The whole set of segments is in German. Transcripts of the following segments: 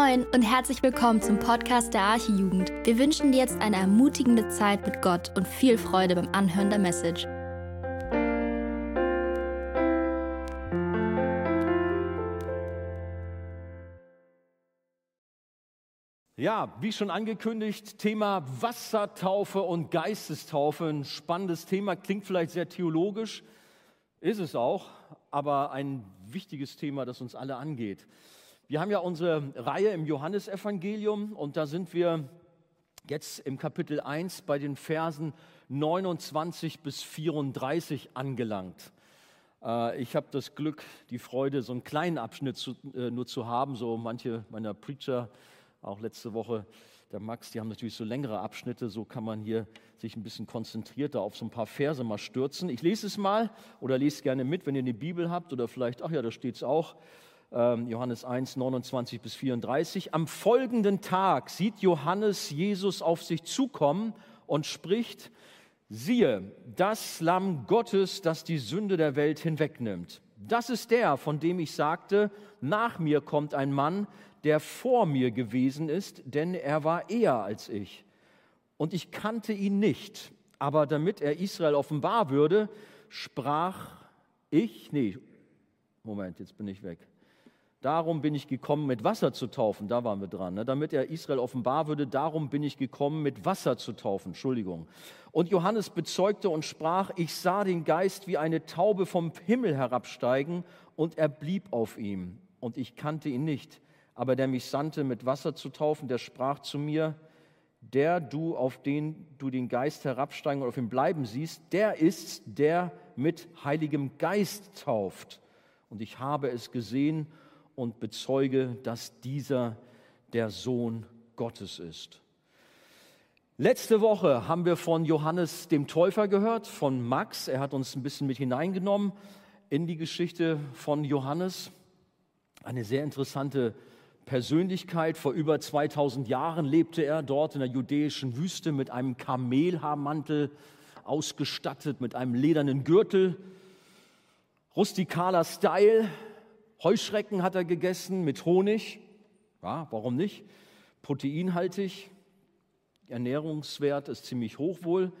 Moin und herzlich willkommen zum Podcast der Archijugend. Wir wünschen dir jetzt eine ermutigende Zeit mit Gott und viel Freude beim Anhören der Message. Ja, wie schon angekündigt, Thema Wassertaufe und Geistestaufe. Ein spannendes Thema, klingt vielleicht sehr theologisch, ist es auch, aber ein wichtiges Thema, das uns alle angeht. Wir haben ja unsere Reihe im Johannesevangelium und da sind wir jetzt im Kapitel 1 bei den Versen 29 bis 34 angelangt. Äh, ich habe das Glück, die Freude, so einen kleinen Abschnitt zu, äh, nur zu haben. So manche meiner Preacher, auch letzte Woche der Max, die haben natürlich so längere Abschnitte. So kann man hier sich ein bisschen konzentrierter auf so ein paar Verse mal stürzen. Ich lese es mal oder lese gerne mit, wenn ihr eine Bibel habt oder vielleicht, ach ja, da steht es auch. Ähm, Johannes 1, 29 bis 34. Am folgenden Tag sieht Johannes Jesus auf sich zukommen und spricht, siehe, das Lamm Gottes, das die Sünde der Welt hinwegnimmt. Das ist der, von dem ich sagte, nach mir kommt ein Mann, der vor mir gewesen ist, denn er war eher als ich. Und ich kannte ihn nicht, aber damit er Israel offenbar würde, sprach ich, nee, Moment, jetzt bin ich weg. Darum bin ich gekommen, mit Wasser zu taufen. Da waren wir dran. Ne? Damit er Israel offenbar würde, darum bin ich gekommen, mit Wasser zu taufen. Entschuldigung. Und Johannes bezeugte und sprach, ich sah den Geist wie eine Taube vom Himmel herabsteigen und er blieb auf ihm. Und ich kannte ihn nicht. Aber der mich sandte, mit Wasser zu taufen, der sprach zu mir, der du, auf den du den Geist herabsteigen und auf ihn bleiben siehst, der ist, der mit Heiligem Geist tauft. Und ich habe es gesehen und bezeuge, dass dieser der Sohn Gottes ist. Letzte Woche haben wir von Johannes dem Täufer gehört, von Max. Er hat uns ein bisschen mit hineingenommen in die Geschichte von Johannes. Eine sehr interessante Persönlichkeit. Vor über 2000 Jahren lebte er dort in der judäischen Wüste mit einem Kamelhaarmantel ausgestattet, mit einem ledernen Gürtel. Rustikaler Style, Heuschrecken hat er gegessen mit Honig. Ja, warum nicht? Proteinhaltig. Ernährungswert ist ziemlich hoch wohl.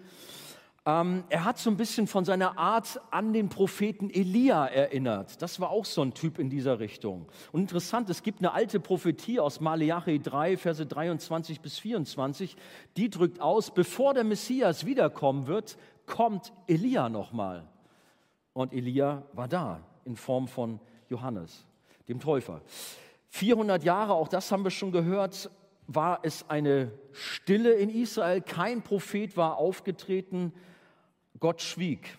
Ähm, er hat so ein bisschen von seiner Art an den Propheten Elia erinnert. Das war auch so ein Typ in dieser Richtung. Und interessant, es gibt eine alte Prophetie aus Maleachi 3, Verse 23 bis 24, die drückt aus, bevor der Messias wiederkommen wird, kommt Elia nochmal. Und Elia war da in Form von Johannes, dem Täufer. 400 Jahre, auch das haben wir schon gehört, war es eine Stille in Israel. Kein Prophet war aufgetreten. Gott schwieg.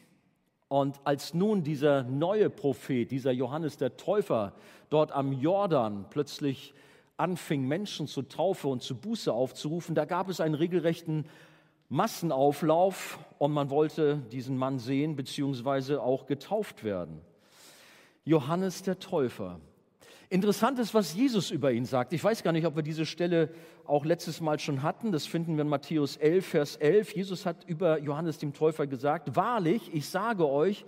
Und als nun dieser neue Prophet, dieser Johannes der Täufer, dort am Jordan plötzlich anfing, Menschen zur Taufe und zur Buße aufzurufen, da gab es einen regelrechten Massenauflauf und man wollte diesen Mann sehen, beziehungsweise auch getauft werden. Johannes der Täufer. Interessant ist, was Jesus über ihn sagt. Ich weiß gar nicht, ob wir diese Stelle auch letztes Mal schon hatten. Das finden wir in Matthäus 11, Vers 11. Jesus hat über Johannes dem Täufer gesagt, wahrlich, ich sage euch,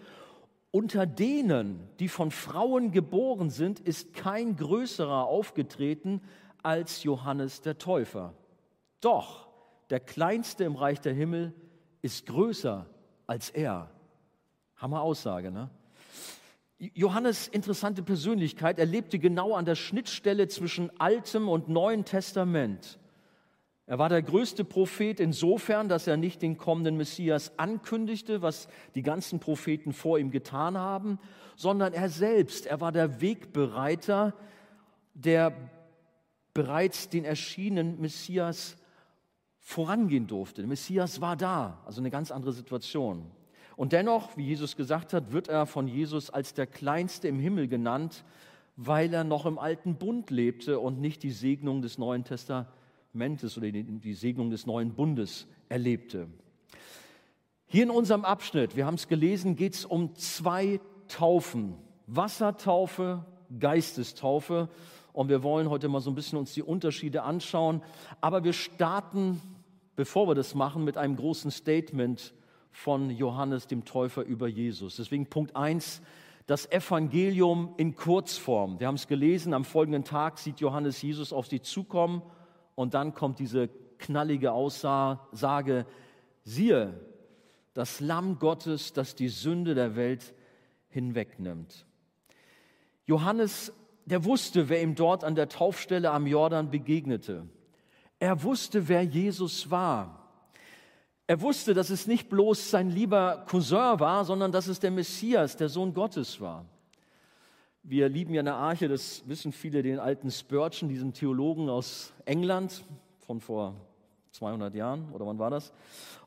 unter denen, die von Frauen geboren sind, ist kein größerer aufgetreten als Johannes der Täufer. Doch der Kleinste im Reich der Himmel ist größer als er. Hammer Aussage, ne? Johannes interessante Persönlichkeit. Er lebte genau an der Schnittstelle zwischen Altem und Neuen Testament. Er war der größte Prophet insofern, dass er nicht den kommenden Messias ankündigte, was die ganzen Propheten vor ihm getan haben, sondern er selbst, er war der Wegbereiter, der bereits den erschienenen Messias vorangehen durfte. Der Messias war da, also eine ganz andere Situation. Und dennoch, wie Jesus gesagt hat, wird er von Jesus als der Kleinste im Himmel genannt, weil er noch im alten Bund lebte und nicht die Segnung des Neuen Testamentes oder die Segnung des neuen Bundes erlebte. Hier in unserem Abschnitt, wir haben es gelesen, geht es um zwei Taufen. Wassertaufe, Geistestaufe. Und wir wollen heute mal so ein bisschen uns die Unterschiede anschauen. Aber wir starten, bevor wir das machen, mit einem großen Statement von Johannes dem Täufer über Jesus. Deswegen Punkt 1, das Evangelium in Kurzform. Wir haben es gelesen, am folgenden Tag sieht Johannes Jesus auf sie zukommen und dann kommt diese knallige Aussage, siehe, das Lamm Gottes, das die Sünde der Welt hinwegnimmt. Johannes, der wusste, wer ihm dort an der Taufstelle am Jordan begegnete. Er wusste, wer Jesus war. Er wusste, dass es nicht bloß sein lieber Cousin war, sondern dass es der Messias, der Sohn Gottes war. Wir lieben ja eine Arche, das wissen viele, den alten Spurgeon, diesen Theologen aus England von vor 200 Jahren oder wann war das?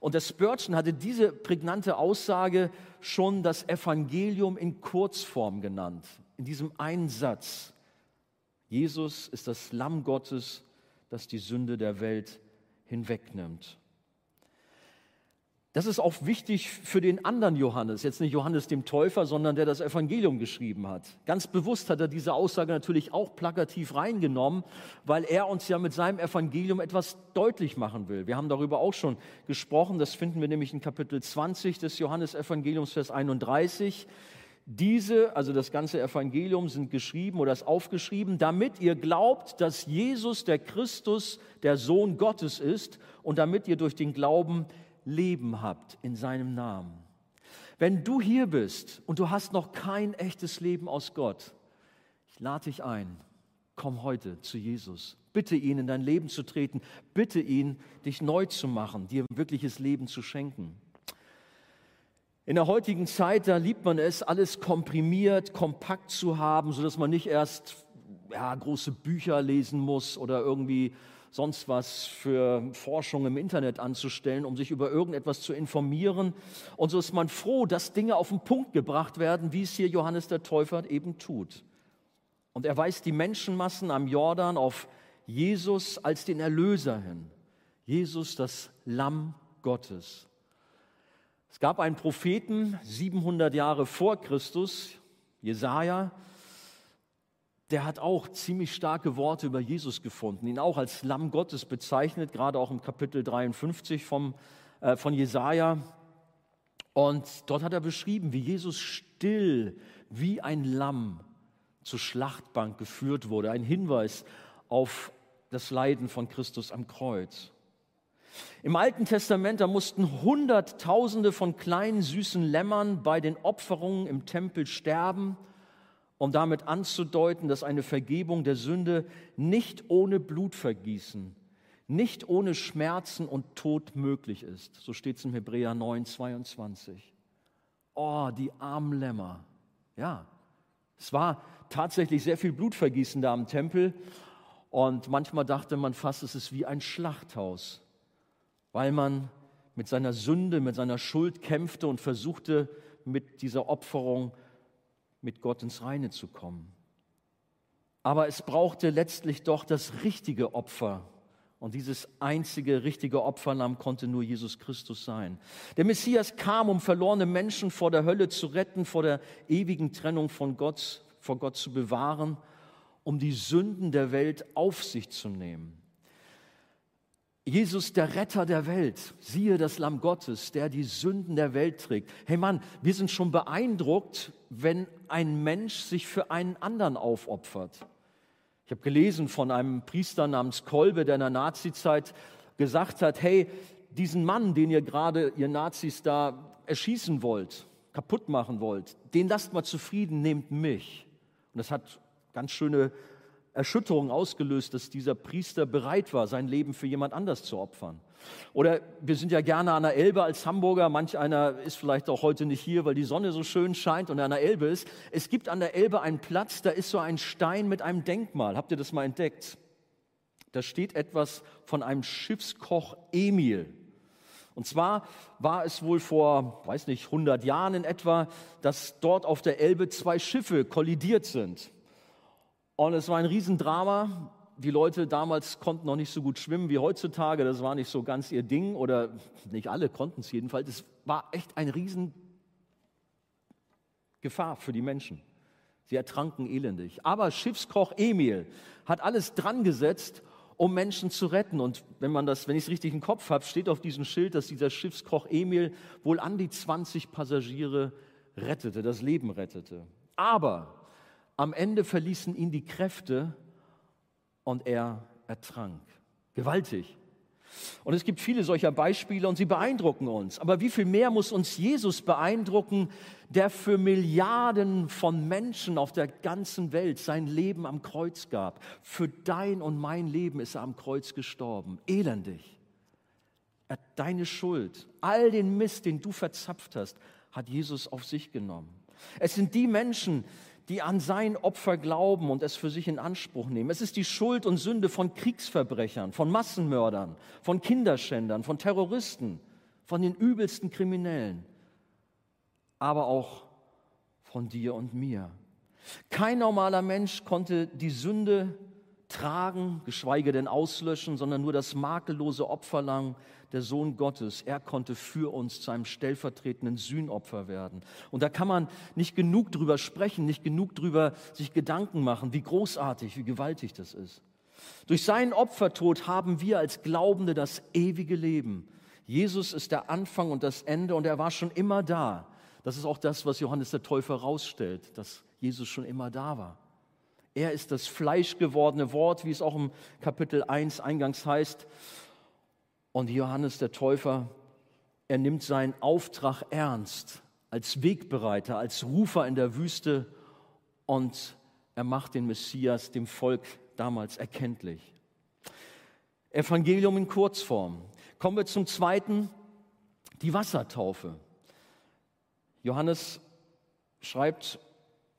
Und der Spurgeon hatte diese prägnante Aussage schon das Evangelium in Kurzform genannt, in diesem einen Satz. Jesus ist das Lamm Gottes, das die Sünde der Welt hinwegnimmt. Das ist auch wichtig für den anderen Johannes, jetzt nicht Johannes dem Täufer, sondern der das Evangelium geschrieben hat. Ganz bewusst hat er diese Aussage natürlich auch plakativ reingenommen, weil er uns ja mit seinem Evangelium etwas deutlich machen will. Wir haben darüber auch schon gesprochen, das finden wir nämlich in Kapitel 20 des Johannesevangeliums, Vers 31. Diese, also das ganze Evangelium, sind geschrieben oder ist aufgeschrieben, damit ihr glaubt, dass Jesus der Christus, der Sohn Gottes ist und damit ihr durch den Glauben Leben habt in seinem Namen. Wenn du hier bist und du hast noch kein echtes Leben aus Gott, ich lade dich ein, komm heute zu Jesus. Bitte ihn in dein Leben zu treten. Bitte ihn, dich neu zu machen, dir wirkliches Leben zu schenken. In der heutigen Zeit, da liebt man es, alles komprimiert, kompakt zu haben, sodass man nicht erst ja, große Bücher lesen muss oder irgendwie sonst was für Forschung im Internet anzustellen, um sich über irgendetwas zu informieren. Und so ist man froh, dass Dinge auf den Punkt gebracht werden, wie es hier Johannes der Täufer eben tut. Und er weist die Menschenmassen am Jordan auf Jesus als den Erlöser hin. Jesus, das Lamm Gottes. Es gab einen Propheten 700 Jahre vor Christus, Jesaja, der hat auch ziemlich starke Worte über Jesus gefunden, ihn auch als Lamm Gottes bezeichnet, gerade auch im Kapitel 53 vom, äh, von Jesaja. Und dort hat er beschrieben, wie Jesus still wie ein Lamm zur Schlachtbank geführt wurde. Ein Hinweis auf das Leiden von Christus am Kreuz. Im Alten Testament, da mussten Hunderttausende von kleinen süßen Lämmern bei den Opferungen im Tempel sterben um damit anzudeuten, dass eine Vergebung der Sünde nicht ohne Blutvergießen, nicht ohne Schmerzen und Tod möglich ist. So steht es im Hebräer 9, 22. Oh, die armen Lämmer. Ja, es war tatsächlich sehr viel Blutvergießen da am Tempel und manchmal dachte man fast, es ist wie ein Schlachthaus, weil man mit seiner Sünde, mit seiner Schuld kämpfte und versuchte, mit dieser Opferung mit Gott ins Reine zu kommen. Aber es brauchte letztlich doch das richtige Opfer. Und dieses einzige richtige Opferlamm konnte nur Jesus Christus sein. Der Messias kam, um verlorene Menschen vor der Hölle zu retten, vor der ewigen Trennung von Gott, vor Gott zu bewahren, um die Sünden der Welt auf sich zu nehmen. Jesus, der Retter der Welt, siehe das Lamm Gottes, der die Sünden der Welt trägt. Hey Mann, wir sind schon beeindruckt, wenn ein Mensch sich für einen anderen aufopfert. Ich habe gelesen von einem Priester namens Kolbe, der in der Nazizeit gesagt hat, hey, diesen Mann, den ihr gerade, ihr Nazis da erschießen wollt, kaputt machen wollt, den lasst mal zufrieden, nehmt mich. Und das hat ganz schöne Erschütterung ausgelöst, dass dieser Priester bereit war, sein Leben für jemand anders zu opfern. Oder wir sind ja gerne an der Elbe als Hamburger. Manch einer ist vielleicht auch heute nicht hier, weil die Sonne so schön scheint und an der Elbe ist. Es gibt an der Elbe einen Platz, da ist so ein Stein mit einem Denkmal. Habt ihr das mal entdeckt? Da steht etwas von einem Schiffskoch Emil. Und zwar war es wohl vor, weiß nicht, 100 Jahren in etwa, dass dort auf der Elbe zwei Schiffe kollidiert sind. Und es war ein Riesendrama. Die Leute damals konnten noch nicht so gut schwimmen wie heutzutage. Das war nicht so ganz ihr Ding oder nicht alle konnten es jedenfalls. Es war echt ein Riesengefahr für die Menschen. Sie ertranken elendig. Aber Schiffskoch Emil hat alles dran gesetzt, um Menschen zu retten. Und wenn man das, wenn ich es richtig im Kopf habe, steht auf diesem Schild, dass dieser Schiffskoch Emil wohl an die 20 Passagiere rettete, das Leben rettete. Aber am Ende verließen ihn die Kräfte und er ertrank. Gewaltig. Und es gibt viele solcher Beispiele und sie beeindrucken uns. Aber wie viel mehr muss uns Jesus beeindrucken, der für Milliarden von Menschen auf der ganzen Welt sein Leben am Kreuz gab? Für dein und mein Leben ist er am Kreuz gestorben. Elendig. Deine Schuld, all den Mist, den du verzapft hast, hat Jesus auf sich genommen. Es sind die Menschen, die an sein Opfer glauben und es für sich in Anspruch nehmen. Es ist die Schuld und Sünde von Kriegsverbrechern, von Massenmördern, von Kinderschändern, von Terroristen, von den übelsten Kriminellen, aber auch von dir und mir. Kein normaler Mensch konnte die Sünde tragen, geschweige denn auslöschen, sondern nur das makellose Opferlang der Sohn Gottes. Er konnte für uns zu einem stellvertretenden Sühnopfer werden. Und da kann man nicht genug drüber sprechen, nicht genug drüber sich Gedanken machen, wie großartig, wie gewaltig das ist. Durch seinen Opfertod haben wir als Glaubende das ewige Leben. Jesus ist der Anfang und das Ende und er war schon immer da. Das ist auch das, was Johannes der Täufer herausstellt, dass Jesus schon immer da war. Er ist das fleischgewordene Wort, wie es auch im Kapitel 1 eingangs heißt. Und Johannes der Täufer, er nimmt seinen Auftrag ernst als Wegbereiter, als Rufer in der Wüste und er macht den Messias dem Volk damals erkenntlich. Evangelium in Kurzform. Kommen wir zum zweiten, die Wassertaufe. Johannes schreibt,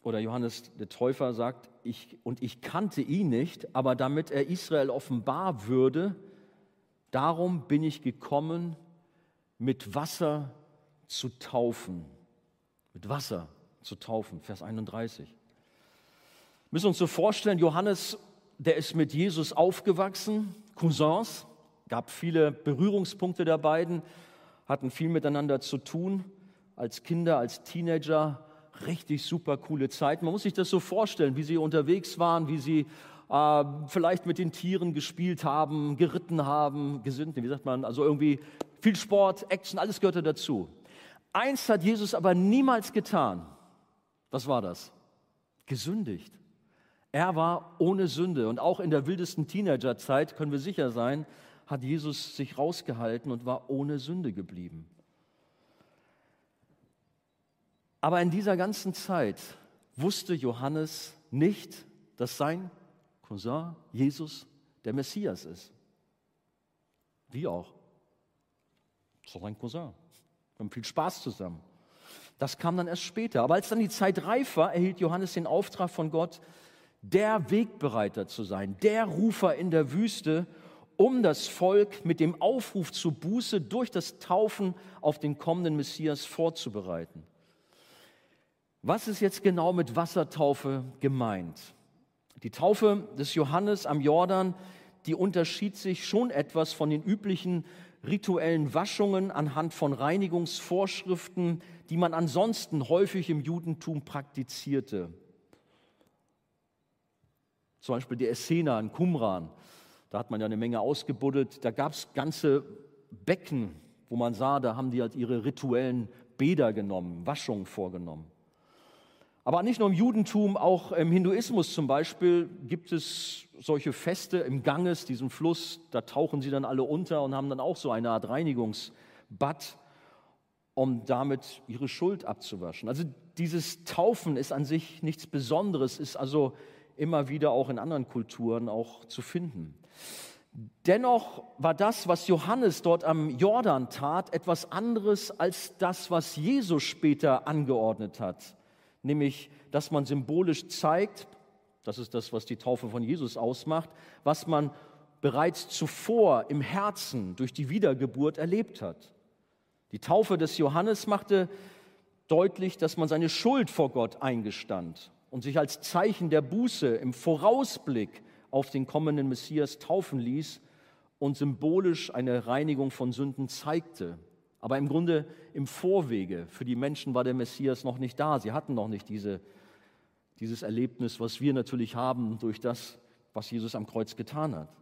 oder Johannes der Täufer sagt, ich, und ich kannte ihn nicht, aber damit er Israel offenbar würde, Darum bin ich gekommen, mit Wasser zu taufen. Mit Wasser zu taufen, Vers 31. Wir müssen uns so vorstellen, Johannes, der ist mit Jesus aufgewachsen, Cousins, gab viele Berührungspunkte der beiden, hatten viel miteinander zu tun, als Kinder, als Teenager, richtig super coole Zeit. Man muss sich das so vorstellen, wie sie unterwegs waren, wie sie äh, vielleicht mit den Tieren gespielt haben, geritten haben, gesinnt, wie sagt man, also irgendwie viel Sport, Action, alles gehörte dazu. Eins hat Jesus aber niemals getan. Was war das? Gesündigt. Er war ohne Sünde und auch in der wildesten Teenagerzeit, können wir sicher sein, hat Jesus sich rausgehalten und war ohne Sünde geblieben. Aber in dieser ganzen Zeit wusste Johannes nicht, dass sein Cousin Jesus der Messias ist. Wie auch. Doch ein Cousin. Wir haben viel Spaß zusammen. Das kam dann erst später. Aber als dann die Zeit reif war, erhielt Johannes den Auftrag von Gott, der Wegbereiter zu sein, der Rufer in der Wüste, um das Volk mit dem Aufruf zu Buße durch das Taufen auf den kommenden Messias vorzubereiten. Was ist jetzt genau mit Wassertaufe gemeint? Die Taufe des Johannes am Jordan, die unterschied sich schon etwas von den üblichen rituellen Waschungen anhand von Reinigungsvorschriften, die man ansonsten häufig im Judentum praktizierte. Zum Beispiel die Essena in Qumran, da hat man ja eine Menge ausgebuddelt. Da gab es ganze Becken, wo man sah, da haben die halt ihre rituellen Bäder genommen, Waschungen vorgenommen. Aber nicht nur im Judentum, auch im Hinduismus zum Beispiel gibt es solche Feste im Ganges, diesem Fluss, da tauchen sie dann alle unter und haben dann auch so eine Art Reinigungsbad, um damit ihre Schuld abzuwaschen. Also dieses Taufen ist an sich nichts Besonderes, ist also immer wieder auch in anderen Kulturen auch zu finden. Dennoch war das, was Johannes dort am Jordan tat, etwas anderes als das, was Jesus später angeordnet hat nämlich dass man symbolisch zeigt, das ist das, was die Taufe von Jesus ausmacht, was man bereits zuvor im Herzen durch die Wiedergeburt erlebt hat. Die Taufe des Johannes machte deutlich, dass man seine Schuld vor Gott eingestand und sich als Zeichen der Buße im Vorausblick auf den kommenden Messias taufen ließ und symbolisch eine Reinigung von Sünden zeigte. Aber im Grunde im Vorwege. Für die Menschen war der Messias noch nicht da. Sie hatten noch nicht diese, dieses Erlebnis, was wir natürlich haben durch das, was Jesus am Kreuz getan hat.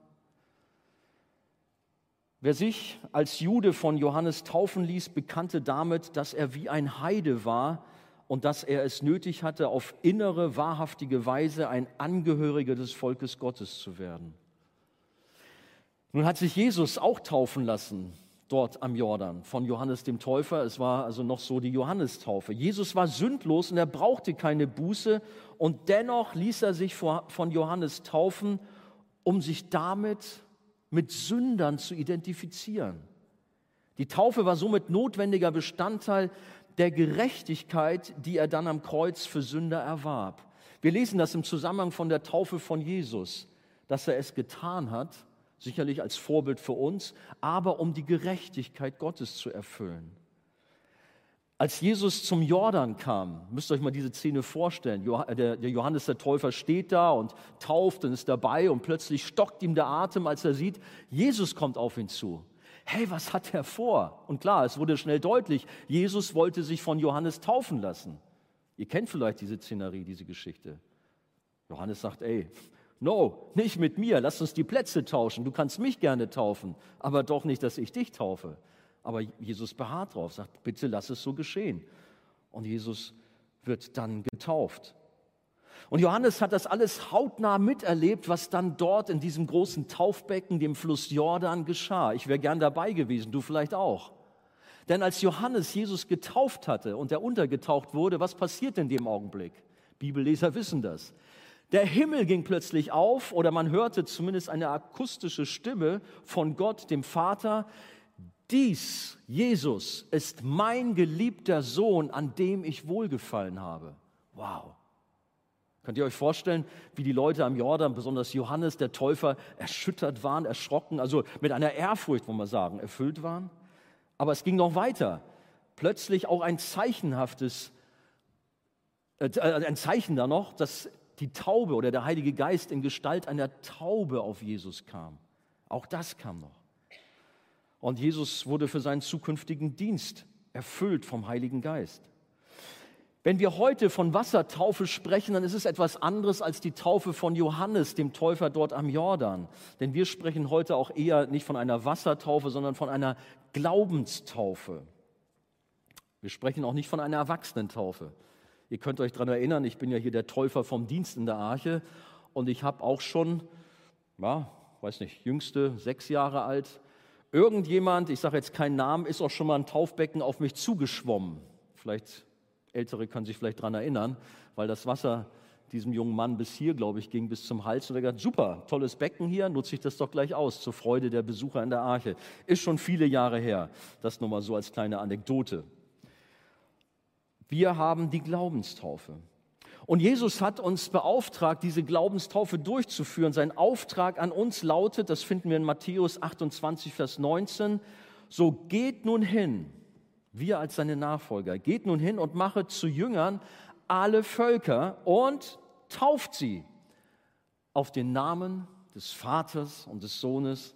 Wer sich als Jude von Johannes taufen ließ, bekannte damit, dass er wie ein Heide war und dass er es nötig hatte, auf innere, wahrhaftige Weise ein Angehöriger des Volkes Gottes zu werden. Nun hat sich Jesus auch taufen lassen dort am Jordan von Johannes dem Täufer. Es war also noch so die Johannestaufe. Jesus war sündlos und er brauchte keine Buße und dennoch ließ er sich von Johannes taufen, um sich damit mit Sündern zu identifizieren. Die Taufe war somit notwendiger Bestandteil der Gerechtigkeit, die er dann am Kreuz für Sünder erwarb. Wir lesen das im Zusammenhang von der Taufe von Jesus, dass er es getan hat, sicherlich als Vorbild für uns, aber um die Gerechtigkeit Gottes zu erfüllen. Als Jesus zum Jordan kam, müsst ihr euch mal diese Szene vorstellen. Äh, der Johannes der Täufer steht da und tauft und ist dabei und plötzlich stockt ihm der Atem, als er sieht, Jesus kommt auf ihn zu. Hey, was hat er vor? Und klar, es wurde schnell deutlich, Jesus wollte sich von Johannes taufen lassen. Ihr kennt vielleicht diese Szenerie, diese Geschichte. Johannes sagt, ey, No, nicht mit mir, lass uns die Plätze tauschen. Du kannst mich gerne taufen, aber doch nicht, dass ich dich taufe. Aber Jesus beharrt drauf, sagt, bitte lass es so geschehen. Und Jesus wird dann getauft. Und Johannes hat das alles hautnah miterlebt, was dann dort in diesem großen Taufbecken, dem Fluss Jordan, geschah. Ich wäre gern dabei gewesen, du vielleicht auch. Denn als Johannes Jesus getauft hatte und er untergetaucht wurde, was passiert in dem Augenblick? Bibelleser wissen das. Der Himmel ging plötzlich auf oder man hörte zumindest eine akustische Stimme von Gott, dem Vater. Dies, Jesus, ist mein geliebter Sohn, an dem ich wohlgefallen habe. Wow. Könnt ihr euch vorstellen, wie die Leute am Jordan, besonders Johannes, der Täufer, erschüttert waren, erschrocken, also mit einer Ehrfurcht, wollen wir sagen, erfüllt waren? Aber es ging noch weiter. Plötzlich auch ein zeichenhaftes, äh, ein Zeichen da noch, dass die Taube oder der Heilige Geist in Gestalt einer Taube auf Jesus kam. Auch das kam noch. Und Jesus wurde für seinen zukünftigen Dienst erfüllt vom Heiligen Geist. Wenn wir heute von Wassertaufe sprechen, dann ist es etwas anderes als die Taufe von Johannes, dem Täufer dort am Jordan. Denn wir sprechen heute auch eher nicht von einer Wassertaufe, sondern von einer Glaubenstaufe. Wir sprechen auch nicht von einer Erwachsenentaufe. Ihr könnt euch daran erinnern, ich bin ja hier der Täufer vom Dienst in der Arche und ich habe auch schon, ja, weiß nicht, jüngste, sechs Jahre alt, irgendjemand, ich sage jetzt keinen Namen, ist auch schon mal ein Taufbecken auf mich zugeschwommen. Vielleicht Ältere können sich vielleicht daran erinnern, weil das Wasser diesem jungen Mann bis hier, glaube ich, ging bis zum Hals. Und er hat gesagt, super, tolles Becken hier, nutze ich das doch gleich aus, zur Freude der Besucher in der Arche. Ist schon viele Jahre her. Das nur mal so als kleine Anekdote. Wir haben die Glaubenstaufe. Und Jesus hat uns beauftragt, diese Glaubenstaufe durchzuführen. Sein Auftrag an uns lautet, das finden wir in Matthäus 28, Vers 19, so geht nun hin, wir als seine Nachfolger, geht nun hin und mache zu Jüngern alle Völker und tauft sie auf den Namen des Vaters und des Sohnes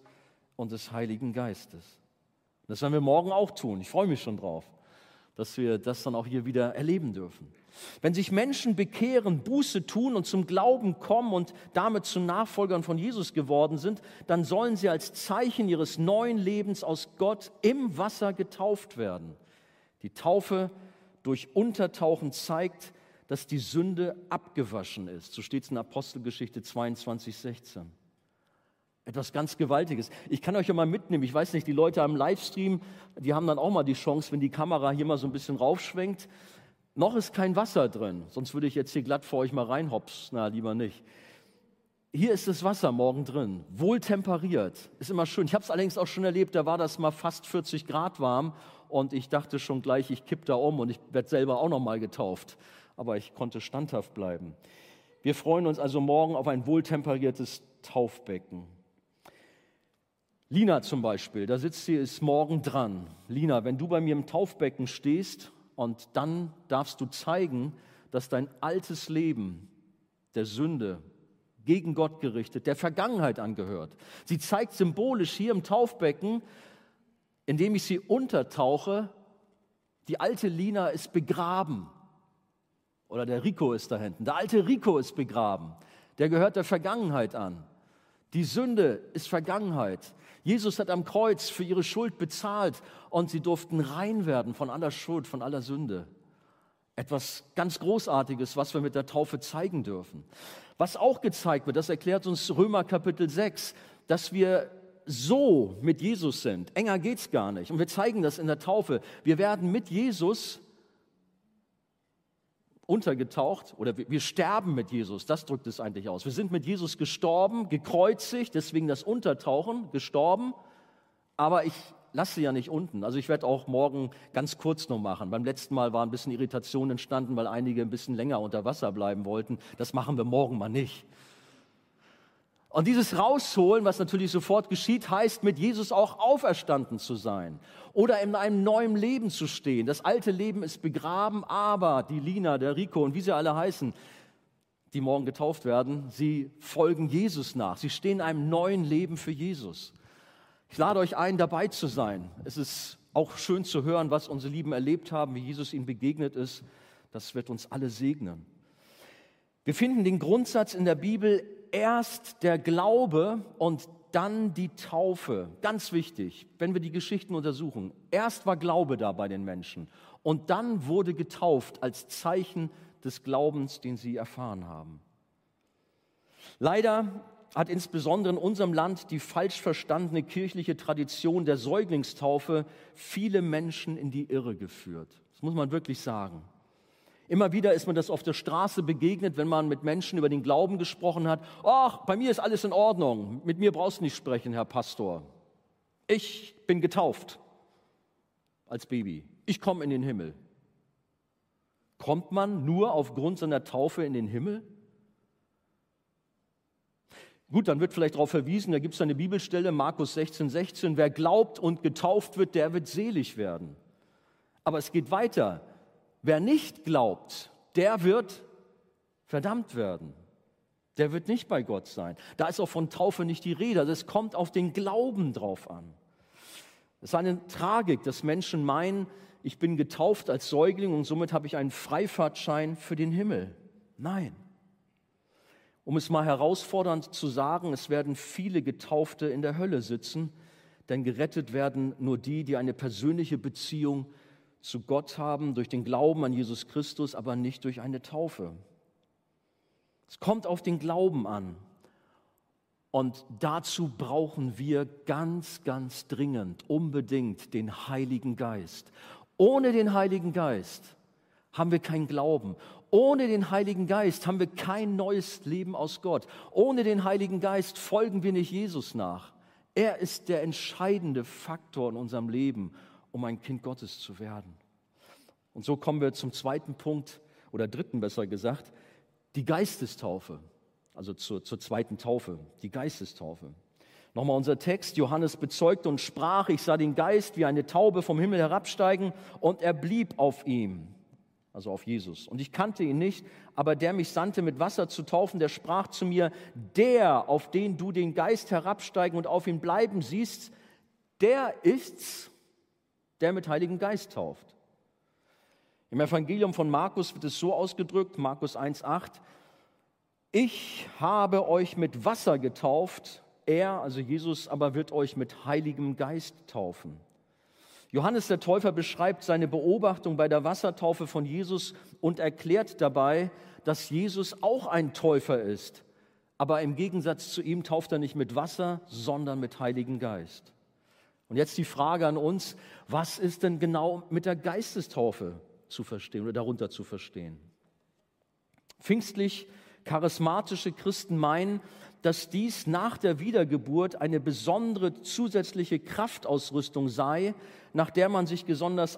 und des Heiligen Geistes. Das werden wir morgen auch tun. Ich freue mich schon drauf dass wir das dann auch hier wieder erleben dürfen. Wenn sich Menschen bekehren, Buße tun und zum Glauben kommen und damit zu Nachfolgern von Jesus geworden sind, dann sollen sie als Zeichen ihres neuen Lebens aus Gott im Wasser getauft werden. Die Taufe durch Untertauchen zeigt, dass die Sünde abgewaschen ist. So steht es in Apostelgeschichte 22, 16. Etwas ganz Gewaltiges. Ich kann euch ja mal mitnehmen. Ich weiß nicht, die Leute am Livestream, die haben dann auch mal die Chance, wenn die Kamera hier mal so ein bisschen raufschwenkt. Noch ist kein Wasser drin, sonst würde ich jetzt hier glatt vor euch mal reinhops. Na, lieber nicht. Hier ist das Wasser morgen drin, wohl temperiert. Ist immer schön. Ich habe es allerdings auch schon erlebt, da war das mal fast 40 Grad warm und ich dachte schon gleich, ich kipp da um und ich werde selber auch noch mal getauft. Aber ich konnte standhaft bleiben. Wir freuen uns also morgen auf ein wohltemperiertes Taufbecken. Lina zum Beispiel, da sitzt sie, ist morgen dran. Lina, wenn du bei mir im Taufbecken stehst und dann darfst du zeigen, dass dein altes Leben der Sünde gegen Gott gerichtet, der Vergangenheit angehört. Sie zeigt symbolisch hier im Taufbecken, indem ich sie untertauche, die alte Lina ist begraben. Oder der Rico ist da hinten. Der alte Rico ist begraben. Der gehört der Vergangenheit an. Die Sünde ist Vergangenheit. Jesus hat am Kreuz für ihre Schuld bezahlt und sie durften rein werden von aller Schuld, von aller Sünde. Etwas ganz Großartiges, was wir mit der Taufe zeigen dürfen. Was auch gezeigt wird, das erklärt uns Römer Kapitel 6, dass wir so mit Jesus sind. Enger geht's gar nicht. Und wir zeigen das in der Taufe. Wir werden mit Jesus untergetaucht oder wir sterben mit Jesus, das drückt es eigentlich aus. Wir sind mit Jesus gestorben, gekreuzigt, deswegen das Untertauchen, gestorben, aber ich lasse ja nicht unten. Also ich werde auch morgen ganz kurz noch machen. Beim letzten Mal war ein bisschen Irritation entstanden, weil einige ein bisschen länger unter Wasser bleiben wollten. Das machen wir morgen mal nicht. Und dieses Rausholen, was natürlich sofort geschieht, heißt, mit Jesus auch auferstanden zu sein oder in einem neuen Leben zu stehen. Das alte Leben ist begraben, aber die Lina, der Rico und wie sie alle heißen, die morgen getauft werden, sie folgen Jesus nach. Sie stehen in einem neuen Leben für Jesus. Ich lade euch ein, dabei zu sein. Es ist auch schön zu hören, was unsere Lieben erlebt haben, wie Jesus ihnen begegnet ist. Das wird uns alle segnen. Wir finden den Grundsatz in der Bibel, erst der Glaube und dann die Taufe. Ganz wichtig, wenn wir die Geschichten untersuchen. Erst war Glaube da bei den Menschen und dann wurde getauft als Zeichen des Glaubens, den sie erfahren haben. Leider hat insbesondere in unserem Land die falsch verstandene kirchliche Tradition der Säuglingstaufe viele Menschen in die Irre geführt. Das muss man wirklich sagen. Immer wieder ist mir das auf der Straße begegnet, wenn man mit Menschen über den Glauben gesprochen hat. Ach, bei mir ist alles in Ordnung. Mit mir brauchst du nicht sprechen, Herr Pastor. Ich bin getauft als Baby. Ich komme in den Himmel. Kommt man nur aufgrund seiner Taufe in den Himmel? Gut, dann wird vielleicht darauf verwiesen, da gibt es eine Bibelstelle, Markus 16, 16, wer glaubt und getauft wird, der wird selig werden. Aber es geht weiter. Wer nicht glaubt, der wird verdammt werden. Der wird nicht bei Gott sein. Da ist auch von Taufe nicht die Rede. Das kommt auf den Glauben drauf an. Es ist eine Tragik, dass Menschen meinen, ich bin getauft als Säugling und somit habe ich einen Freifahrtschein für den Himmel. Nein. Um es mal herausfordernd zu sagen, es werden viele Getaufte in der Hölle sitzen, denn gerettet werden nur die, die eine persönliche Beziehung zu Gott haben durch den Glauben an Jesus Christus, aber nicht durch eine Taufe. Es kommt auf den Glauben an. Und dazu brauchen wir ganz, ganz dringend, unbedingt den Heiligen Geist. Ohne den Heiligen Geist haben wir keinen Glauben. Ohne den Heiligen Geist haben wir kein neues Leben aus Gott. Ohne den Heiligen Geist folgen wir nicht Jesus nach. Er ist der entscheidende Faktor in unserem Leben um ein Kind Gottes zu werden. Und so kommen wir zum zweiten Punkt oder dritten besser gesagt, die Geistestaufe, also zur, zur zweiten Taufe, die Geistestaufe. Nochmal unser Text, Johannes bezeugte und sprach, ich sah den Geist wie eine Taube vom Himmel herabsteigen und er blieb auf ihm, also auf Jesus. Und ich kannte ihn nicht, aber der mich sandte, mit Wasser zu taufen, der sprach zu mir, der, auf den du den Geist herabsteigen und auf ihn bleiben siehst, der ist's, der mit Heiligen Geist tauft. Im Evangelium von Markus wird es so ausgedrückt, Markus 1.8, ich habe euch mit Wasser getauft, er, also Jesus, aber wird euch mit Heiligem Geist taufen. Johannes der Täufer beschreibt seine Beobachtung bei der Wassertaufe von Jesus und erklärt dabei, dass Jesus auch ein Täufer ist. Aber im Gegensatz zu ihm tauft er nicht mit Wasser, sondern mit Heiligen Geist. Und jetzt die Frage an uns, was ist denn genau mit der Geistestaufe zu verstehen oder darunter zu verstehen? Pfingstlich charismatische Christen meinen, dass dies nach der Wiedergeburt eine besondere zusätzliche Kraftausrüstung sei, nach der man sich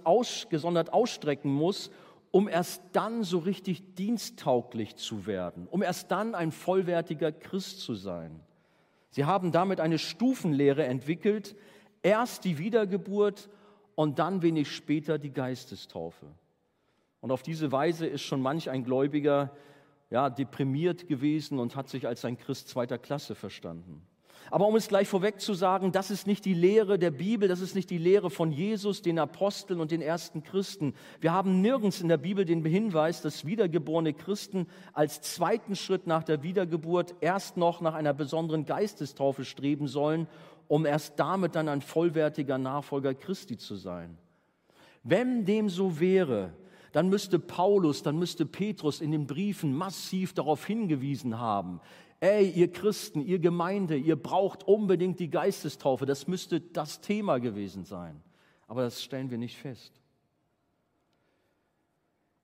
aus, gesondert ausstrecken muss, um erst dann so richtig diensttauglich zu werden, um erst dann ein vollwertiger Christ zu sein. Sie haben damit eine Stufenlehre entwickelt, Erst die Wiedergeburt und dann wenig später die Geistestaufe. Und auf diese Weise ist schon manch ein Gläubiger ja, deprimiert gewesen und hat sich als ein Christ zweiter Klasse verstanden. Aber um es gleich vorweg zu sagen, das ist nicht die Lehre der Bibel, das ist nicht die Lehre von Jesus, den Aposteln und den ersten Christen. Wir haben nirgends in der Bibel den Hinweis, dass wiedergeborene Christen als zweiten Schritt nach der Wiedergeburt erst noch nach einer besonderen Geistestaufe streben sollen, um erst damit dann ein vollwertiger Nachfolger Christi zu sein. Wenn dem so wäre, dann müsste Paulus, dann müsste Petrus in den Briefen massiv darauf hingewiesen haben, ey, ihr Christen, ihr Gemeinde, ihr braucht unbedingt die Geistestaufe. Das müsste das Thema gewesen sein. Aber das stellen wir nicht fest.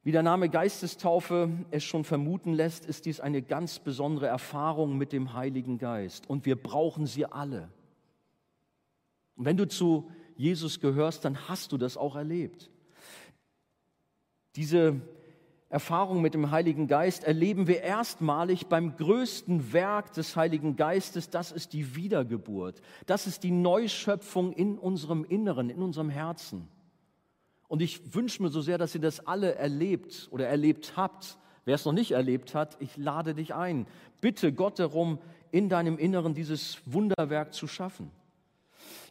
Wie der Name Geistestaufe es schon vermuten lässt, ist dies eine ganz besondere Erfahrung mit dem Heiligen Geist. Und wir brauchen sie alle. Und wenn du zu Jesus gehörst, dann hast du das auch erlebt. Diese Erfahrung mit dem Heiligen Geist erleben wir erstmalig beim größten Werk des Heiligen Geistes, das ist die Wiedergeburt. Das ist die Neuschöpfung in unserem Inneren, in unserem Herzen. Und ich wünsche mir so sehr, dass ihr das alle erlebt oder erlebt habt. Wer es noch nicht erlebt hat, ich lade dich ein. Bitte Gott darum, in deinem Inneren dieses Wunderwerk zu schaffen.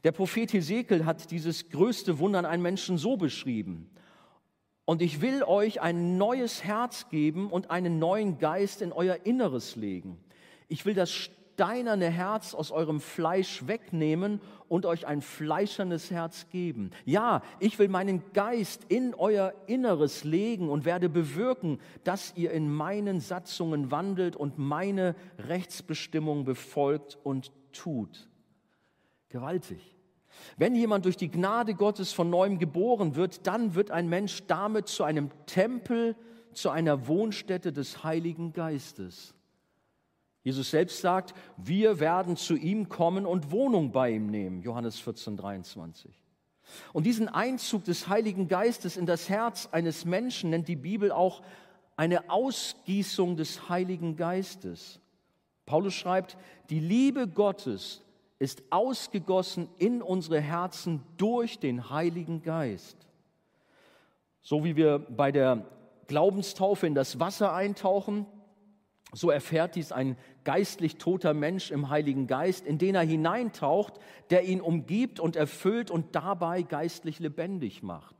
Der Prophet Hesekiel hat dieses größte Wunder an einen Menschen so beschrieben. Und ich will euch ein neues Herz geben und einen neuen Geist in euer Inneres legen. Ich will das steinerne Herz aus eurem Fleisch wegnehmen und euch ein fleischernes Herz geben. Ja, ich will meinen Geist in euer Inneres legen und werde bewirken, dass ihr in meinen Satzungen wandelt und meine Rechtsbestimmung befolgt und tut. Gewaltig. Wenn jemand durch die Gnade Gottes von neuem geboren wird, dann wird ein Mensch damit zu einem Tempel, zu einer Wohnstätte des Heiligen Geistes. Jesus selbst sagt, wir werden zu ihm kommen und Wohnung bei ihm nehmen. Johannes 14, 23. Und diesen Einzug des Heiligen Geistes in das Herz eines Menschen nennt die Bibel auch eine Ausgießung des Heiligen Geistes. Paulus schreibt, die Liebe Gottes ist ausgegossen in unsere Herzen durch den Heiligen Geist. So wie wir bei der Glaubenstaufe in das Wasser eintauchen, so erfährt dies ein geistlich toter Mensch im Heiligen Geist, in den er hineintaucht, der ihn umgibt und erfüllt und dabei geistlich lebendig macht.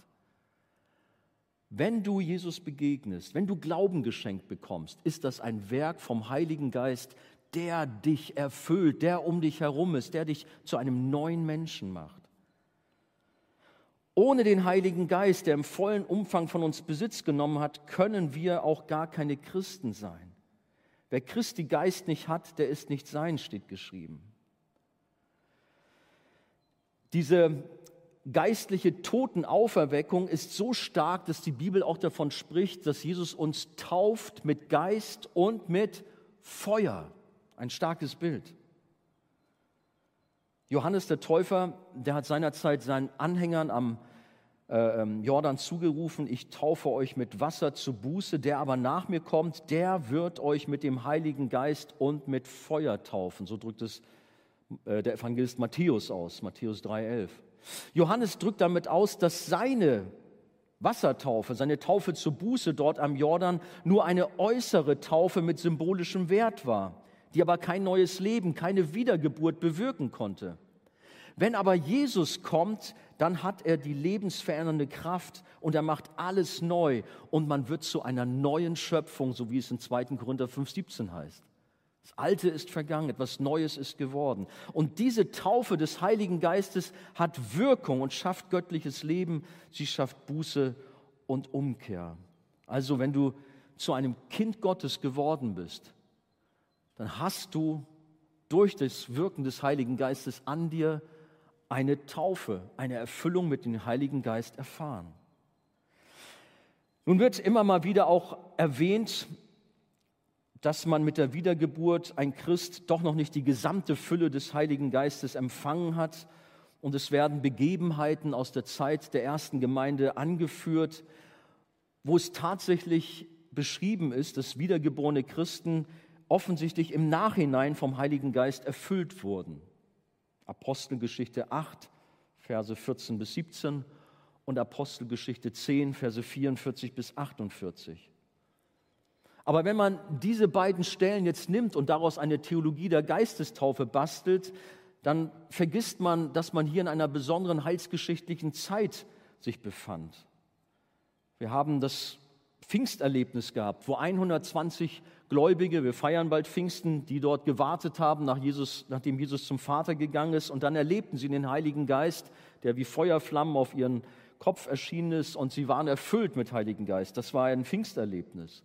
Wenn du Jesus begegnest, wenn du Glauben geschenkt bekommst, ist das ein Werk vom Heiligen Geist, der dich erfüllt, der um dich herum ist, der dich zu einem neuen Menschen macht. Ohne den Heiligen Geist, der im vollen Umfang von uns Besitz genommen hat, können wir auch gar keine Christen sein. Wer Christi Geist nicht hat, der ist nicht sein, steht geschrieben. Diese geistliche Totenauferweckung ist so stark, dass die Bibel auch davon spricht, dass Jesus uns tauft mit Geist und mit Feuer. Ein starkes Bild. Johannes der Täufer, der hat seinerzeit seinen Anhängern am äh, ähm, Jordan zugerufen, ich taufe euch mit Wasser zu Buße, der aber nach mir kommt, der wird euch mit dem Heiligen Geist und mit Feuer taufen. So drückt es äh, der Evangelist Matthäus aus, Matthäus 3,11. Johannes drückt damit aus, dass seine Wassertaufe, seine Taufe zur Buße dort am Jordan nur eine äußere Taufe mit symbolischem Wert war die aber kein neues Leben, keine Wiedergeburt bewirken konnte. Wenn aber Jesus kommt, dann hat er die lebensverändernde Kraft und er macht alles neu und man wird zu einer neuen Schöpfung, so wie es in 2. Korinther 5,17 heißt. Das Alte ist vergangen, etwas Neues ist geworden. Und diese Taufe des Heiligen Geistes hat Wirkung und schafft göttliches Leben. Sie schafft Buße und Umkehr. Also wenn du zu einem Kind Gottes geworden bist, dann hast du durch das Wirken des Heiligen Geistes an dir eine Taufe, eine Erfüllung mit dem Heiligen Geist erfahren. Nun wird immer mal wieder auch erwähnt, dass man mit der Wiedergeburt ein Christ doch noch nicht die gesamte Fülle des Heiligen Geistes empfangen hat. Und es werden Begebenheiten aus der Zeit der ersten Gemeinde angeführt, wo es tatsächlich beschrieben ist, dass wiedergeborene Christen offensichtlich im Nachhinein vom Heiligen Geist erfüllt wurden. Apostelgeschichte 8, Verse 14 bis 17 und Apostelgeschichte 10, Verse 44 bis 48. Aber wenn man diese beiden Stellen jetzt nimmt und daraus eine Theologie der Geistestaufe bastelt, dann vergisst man, dass man hier in einer besonderen heilsgeschichtlichen Zeit sich befand. Wir haben das Pfingsterlebnis gehabt, wo 120 Gläubige, wir feiern bald Pfingsten, die dort gewartet haben, nach Jesus, nachdem Jesus zum Vater gegangen ist. Und dann erlebten sie den Heiligen Geist, der wie Feuerflammen auf ihren Kopf erschienen ist und sie waren erfüllt mit Heiligen Geist. Das war ein Pfingsterlebnis.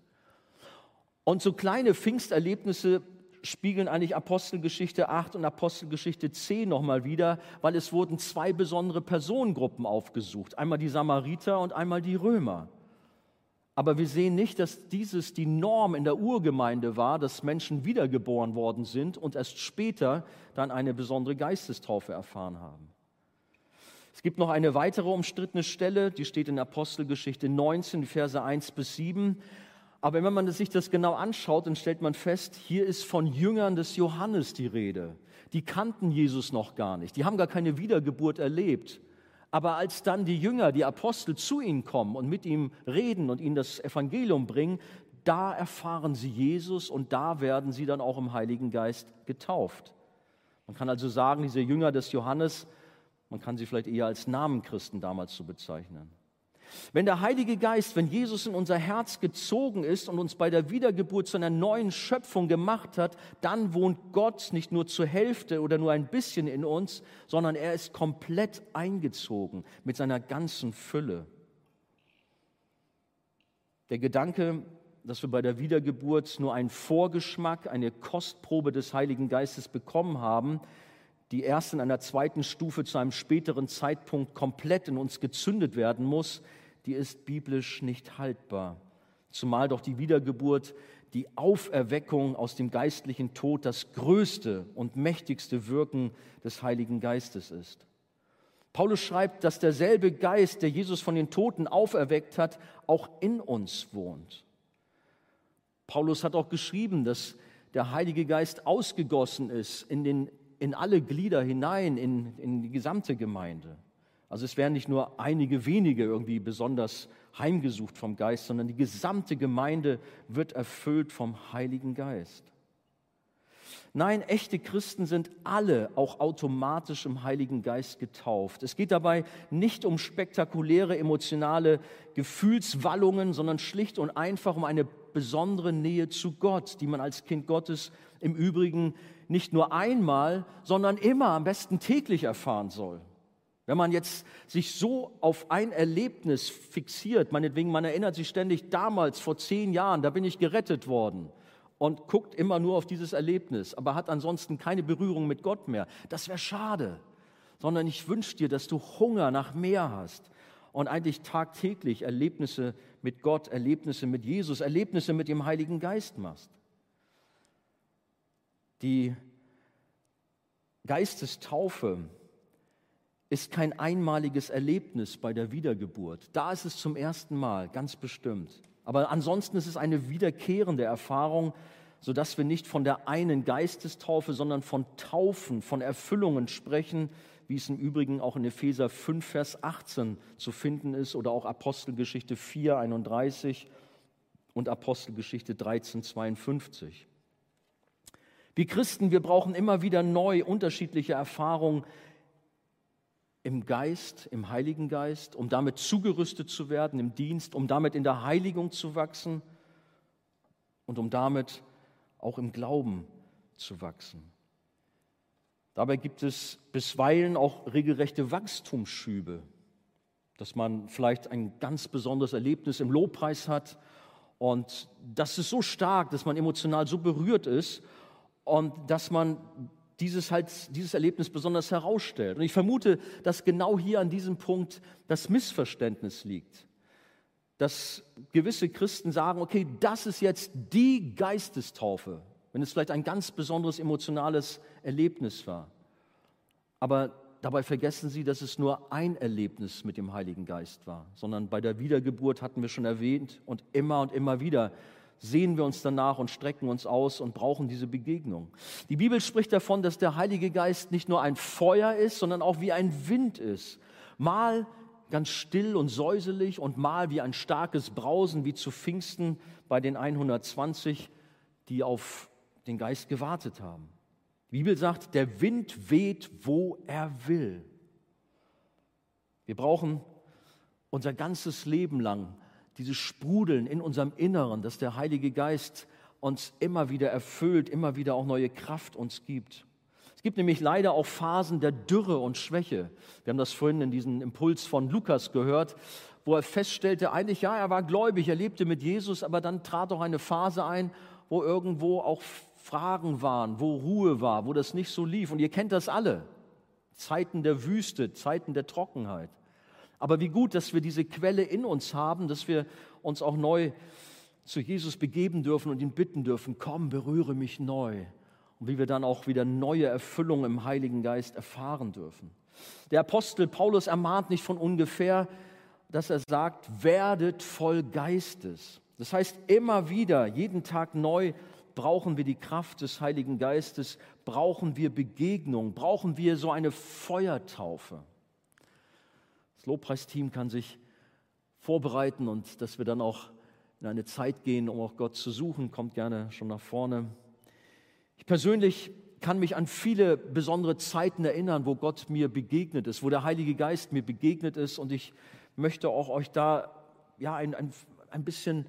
Und so kleine Pfingsterlebnisse spiegeln eigentlich Apostelgeschichte 8 und Apostelgeschichte 10 nochmal wieder, weil es wurden zwei besondere Personengruppen aufgesucht. Einmal die Samariter und einmal die Römer. Aber wir sehen nicht, dass dieses die Norm in der Urgemeinde war, dass Menschen wiedergeboren worden sind und erst später dann eine besondere Geistestaufe erfahren haben. Es gibt noch eine weitere umstrittene Stelle, die steht in Apostelgeschichte 19, Verse 1 bis 7. Aber wenn man sich das genau anschaut, dann stellt man fest, hier ist von Jüngern des Johannes die Rede. Die kannten Jesus noch gar nicht. Die haben gar keine Wiedergeburt erlebt. Aber als dann die Jünger, die Apostel zu ihnen kommen und mit ihm reden und ihnen das Evangelium bringen, da erfahren sie Jesus und da werden sie dann auch im Heiligen Geist getauft. Man kann also sagen, diese Jünger des Johannes, man kann sie vielleicht eher als Namenchristen damals so bezeichnen. Wenn der Heilige Geist, wenn Jesus in unser Herz gezogen ist und uns bei der Wiedergeburt zu einer neuen Schöpfung gemacht hat, dann wohnt Gott nicht nur zur Hälfte oder nur ein bisschen in uns, sondern er ist komplett eingezogen mit seiner ganzen Fülle. Der Gedanke, dass wir bei der Wiedergeburt nur einen Vorgeschmack, eine Kostprobe des Heiligen Geistes bekommen haben, die erst in einer zweiten Stufe zu einem späteren Zeitpunkt komplett in uns gezündet werden muss, die ist biblisch nicht haltbar. Zumal doch die Wiedergeburt, die Auferweckung aus dem geistlichen Tod das größte und mächtigste Wirken des Heiligen Geistes ist. Paulus schreibt, dass derselbe Geist, der Jesus von den Toten auferweckt hat, auch in uns wohnt. Paulus hat auch geschrieben, dass der Heilige Geist ausgegossen ist in, den, in alle Glieder hinein, in, in die gesamte Gemeinde. Also es werden nicht nur einige wenige irgendwie besonders heimgesucht vom Geist, sondern die gesamte Gemeinde wird erfüllt vom Heiligen Geist. Nein, echte Christen sind alle auch automatisch im Heiligen Geist getauft. Es geht dabei nicht um spektakuläre emotionale Gefühlswallungen, sondern schlicht und einfach um eine besondere Nähe zu Gott, die man als Kind Gottes im Übrigen nicht nur einmal, sondern immer, am besten täglich erfahren soll. Wenn man jetzt sich so auf ein Erlebnis fixiert, meinetwegen, man erinnert sich ständig damals, vor zehn Jahren, da bin ich gerettet worden und guckt immer nur auf dieses Erlebnis, aber hat ansonsten keine Berührung mit Gott mehr, das wäre schade. Sondern ich wünsche dir, dass du Hunger nach mehr hast und eigentlich tagtäglich Erlebnisse mit Gott, Erlebnisse mit Jesus, Erlebnisse mit dem Heiligen Geist machst. Die Geistestaufe ist kein einmaliges Erlebnis bei der Wiedergeburt. Da ist es zum ersten Mal, ganz bestimmt. Aber ansonsten ist es eine wiederkehrende Erfahrung, sodass wir nicht von der einen Geistestaufe, sondern von Taufen, von Erfüllungen sprechen, wie es im Übrigen auch in Epheser 5, Vers 18 zu finden ist oder auch Apostelgeschichte 4, 31 und Apostelgeschichte 13, 52. Wir Christen, wir brauchen immer wieder neu unterschiedliche Erfahrungen im Geist, im Heiligen Geist, um damit zugerüstet zu werden im Dienst, um damit in der Heiligung zu wachsen und um damit auch im Glauben zu wachsen. Dabei gibt es bisweilen auch regelrechte Wachstumsschübe, dass man vielleicht ein ganz besonderes Erlebnis im Lobpreis hat und das ist so stark, dass man emotional so berührt ist und dass man dieses, halt, dieses Erlebnis besonders herausstellt. Und ich vermute, dass genau hier an diesem Punkt das Missverständnis liegt. Dass gewisse Christen sagen, okay, das ist jetzt die Geistestaufe, wenn es vielleicht ein ganz besonderes emotionales Erlebnis war. Aber dabei vergessen sie, dass es nur ein Erlebnis mit dem Heiligen Geist war, sondern bei der Wiedergeburt hatten wir schon erwähnt und immer und immer wieder sehen wir uns danach und strecken uns aus und brauchen diese Begegnung. Die Bibel spricht davon, dass der Heilige Geist nicht nur ein Feuer ist, sondern auch wie ein Wind ist. Mal ganz still und säuselig und mal wie ein starkes Brausen, wie zu Pfingsten bei den 120, die auf den Geist gewartet haben. Die Bibel sagt, der Wind weht, wo er will. Wir brauchen unser ganzes Leben lang dieses Sprudeln in unserem Inneren, dass der Heilige Geist uns immer wieder erfüllt, immer wieder auch neue Kraft uns gibt. Es gibt nämlich leider auch Phasen der Dürre und Schwäche. Wir haben das vorhin in diesem Impuls von Lukas gehört, wo er feststellte, eigentlich ja, er war gläubig, er lebte mit Jesus, aber dann trat auch eine Phase ein, wo irgendwo auch Fragen waren, wo Ruhe war, wo das nicht so lief. Und ihr kennt das alle. Zeiten der Wüste, Zeiten der Trockenheit. Aber wie gut, dass wir diese Quelle in uns haben, dass wir uns auch neu zu Jesus begeben dürfen und ihn bitten dürfen, komm, berühre mich neu und wie wir dann auch wieder neue Erfüllung im Heiligen Geist erfahren dürfen. Der Apostel Paulus ermahnt nicht von ungefähr, dass er sagt, werdet voll Geistes. Das heißt, immer wieder, jeden Tag neu brauchen wir die Kraft des Heiligen Geistes, brauchen wir Begegnung, brauchen wir so eine Feuertaufe. Das Lobpreisteam kann sich vorbereiten und dass wir dann auch in eine Zeit gehen, um auch Gott zu suchen, kommt gerne schon nach vorne. Ich persönlich kann mich an viele besondere Zeiten erinnern, wo Gott mir begegnet ist, wo der Heilige Geist mir begegnet ist und ich möchte auch euch da ja, ein, ein, ein bisschen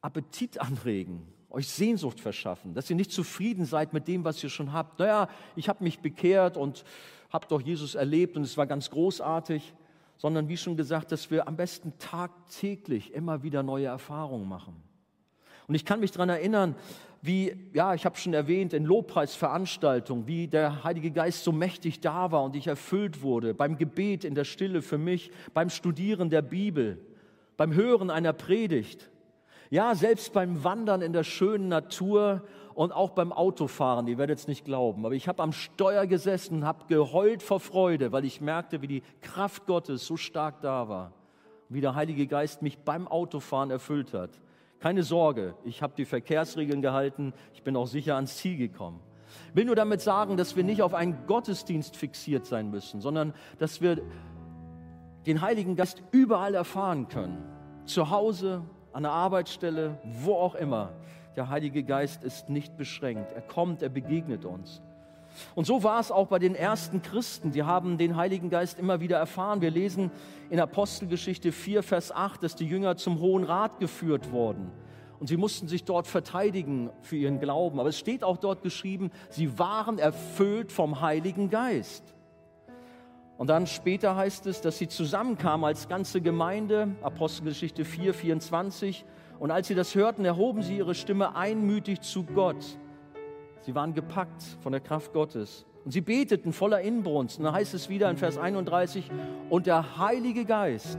Appetit anregen, euch Sehnsucht verschaffen, dass ihr nicht zufrieden seid mit dem, was ihr schon habt. Naja, ich habe mich bekehrt und habe doch Jesus erlebt und es war ganz großartig, sondern wie schon gesagt, dass wir am besten tagtäglich immer wieder neue Erfahrungen machen. Und ich kann mich daran erinnern, wie, ja, ich habe schon erwähnt, in Lobpreisveranstaltungen, wie der Heilige Geist so mächtig da war und ich erfüllt wurde, beim Gebet in der Stille für mich, beim Studieren der Bibel, beim Hören einer Predigt. Ja, selbst beim Wandern in der schönen Natur und auch beim Autofahren, ihr werdet es nicht glauben, aber ich habe am Steuer gesessen, habe geheult vor Freude, weil ich merkte, wie die Kraft Gottes so stark da war, wie der Heilige Geist mich beim Autofahren erfüllt hat. Keine Sorge, ich habe die Verkehrsregeln gehalten, ich bin auch sicher ans Ziel gekommen. Ich will nur damit sagen, dass wir nicht auf einen Gottesdienst fixiert sein müssen, sondern dass wir den Heiligen Geist überall erfahren können. Zu Hause, an der Arbeitsstelle, wo auch immer. Der Heilige Geist ist nicht beschränkt. Er kommt, er begegnet uns. Und so war es auch bei den ersten Christen. Die haben den Heiligen Geist immer wieder erfahren. Wir lesen in Apostelgeschichte 4, Vers 8, dass die Jünger zum Hohen Rat geführt wurden. Und sie mussten sich dort verteidigen für ihren Glauben. Aber es steht auch dort geschrieben, sie waren erfüllt vom Heiligen Geist. Und dann später heißt es, dass sie zusammenkamen als ganze Gemeinde, Apostelgeschichte 4, 24. Und als sie das hörten, erhoben sie ihre Stimme einmütig zu Gott Sie waren gepackt von der Kraft Gottes. Und sie beteten voller Inbrunst. Und dann heißt es wieder in Vers 31, und der Heilige Geist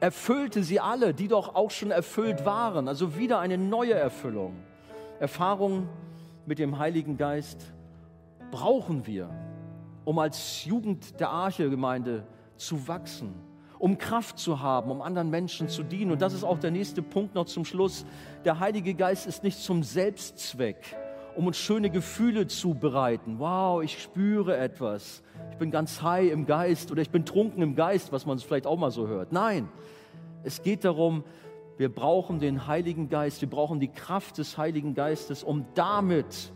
erfüllte sie alle, die doch auch schon erfüllt waren. Also wieder eine neue Erfüllung. Erfahrung mit dem Heiligen Geist brauchen wir, um als Jugend der Arche-Gemeinde zu wachsen, um Kraft zu haben, um anderen Menschen zu dienen. Und das ist auch der nächste Punkt noch zum Schluss. Der Heilige Geist ist nicht zum Selbstzweck um uns schöne Gefühle zu bereiten. Wow, ich spüre etwas. Ich bin ganz high im Geist oder ich bin trunken im Geist, was man vielleicht auch mal so hört. Nein, es geht darum, wir brauchen den Heiligen Geist, wir brauchen die Kraft des Heiligen Geistes, um damit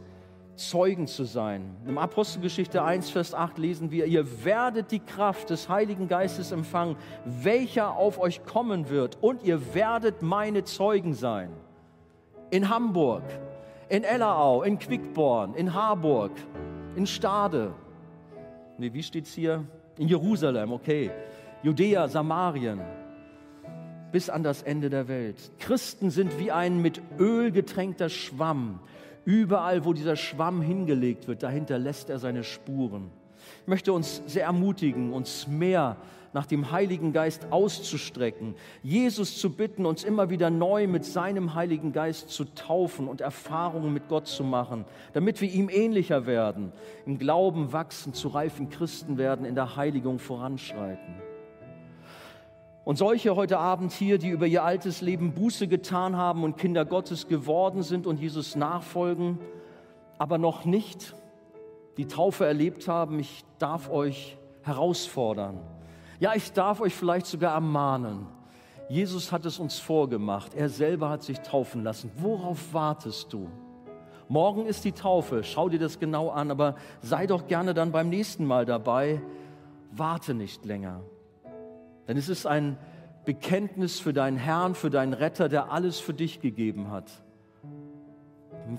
Zeugen zu sein. Im Apostelgeschichte 1, Vers 8 lesen wir, ihr werdet die Kraft des Heiligen Geistes empfangen, welcher auf euch kommen wird, und ihr werdet meine Zeugen sein. In Hamburg, in Ellerau, in Quickborn, in Harburg, in Stade. Nee, wie steht es hier? In Jerusalem, okay. Judäa, Samarien, bis an das Ende der Welt. Christen sind wie ein mit Öl getränkter Schwamm. Überall, wo dieser Schwamm hingelegt wird, dahinter lässt er seine Spuren. Ich möchte uns sehr ermutigen, uns mehr nach dem Heiligen Geist auszustrecken, Jesus zu bitten, uns immer wieder neu mit seinem Heiligen Geist zu taufen und Erfahrungen mit Gott zu machen, damit wir ihm ähnlicher werden, im Glauben wachsen, zu reifen Christen werden, in der Heiligung voranschreiten. Und solche heute Abend hier, die über ihr altes Leben Buße getan haben und Kinder Gottes geworden sind und Jesus nachfolgen, aber noch nicht die Taufe erlebt haben, ich darf euch herausfordern, ja, ich darf euch vielleicht sogar ermahnen. Jesus hat es uns vorgemacht. Er selber hat sich taufen lassen. Worauf wartest du? Morgen ist die Taufe. Schau dir das genau an, aber sei doch gerne dann beim nächsten Mal dabei. Warte nicht länger. Denn es ist ein Bekenntnis für deinen Herrn, für deinen Retter, der alles für dich gegeben hat.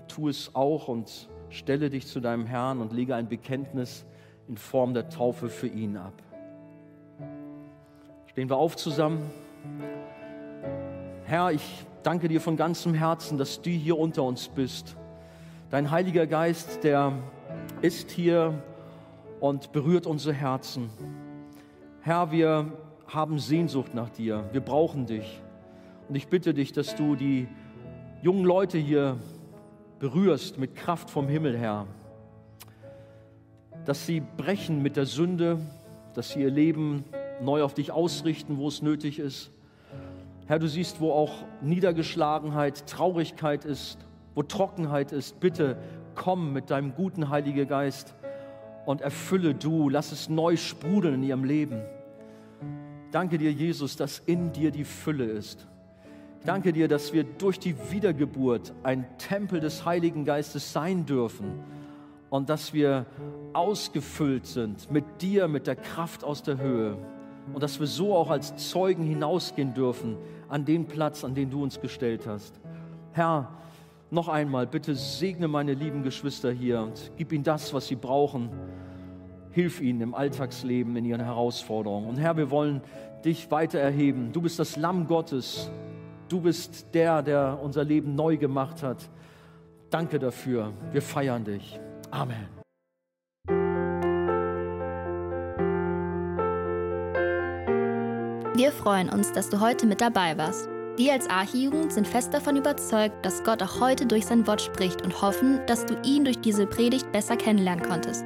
Tu es auch und stelle dich zu deinem Herrn und lege ein Bekenntnis in Form der Taufe für ihn ab. Stehen wir auf zusammen. Herr, ich danke dir von ganzem Herzen, dass du hier unter uns bist. Dein Heiliger Geist, der ist hier und berührt unsere Herzen. Herr, wir haben Sehnsucht nach dir. Wir brauchen dich. Und ich bitte dich, dass du die jungen Leute hier berührst mit Kraft vom Himmel, Herr. Dass sie brechen mit der Sünde, dass sie ihr Leben neu auf dich ausrichten, wo es nötig ist. Herr, du siehst, wo auch Niedergeschlagenheit, Traurigkeit ist, wo Trockenheit ist. Bitte komm mit deinem guten Heiligen Geist und erfülle du, lass es neu sprudeln in ihrem Leben. Danke dir, Jesus, dass in dir die Fülle ist. Danke dir, dass wir durch die Wiedergeburt ein Tempel des Heiligen Geistes sein dürfen und dass wir ausgefüllt sind mit dir, mit der Kraft aus der Höhe und dass wir so auch als Zeugen hinausgehen dürfen an den Platz, an den du uns gestellt hast. Herr, noch einmal, bitte segne meine lieben Geschwister hier und gib ihnen das, was sie brauchen. Hilf ihnen im Alltagsleben, in ihren Herausforderungen. Und Herr, wir wollen dich weiter erheben. Du bist das Lamm Gottes, Du bist der, der unser Leben neu gemacht hat. Danke dafür. Wir feiern dich. Amen. Wir freuen uns, dass du heute mit dabei warst. Wir als Archijugend sind fest davon überzeugt, dass Gott auch heute durch sein Wort spricht und hoffen, dass du ihn durch diese Predigt besser kennenlernen konntest.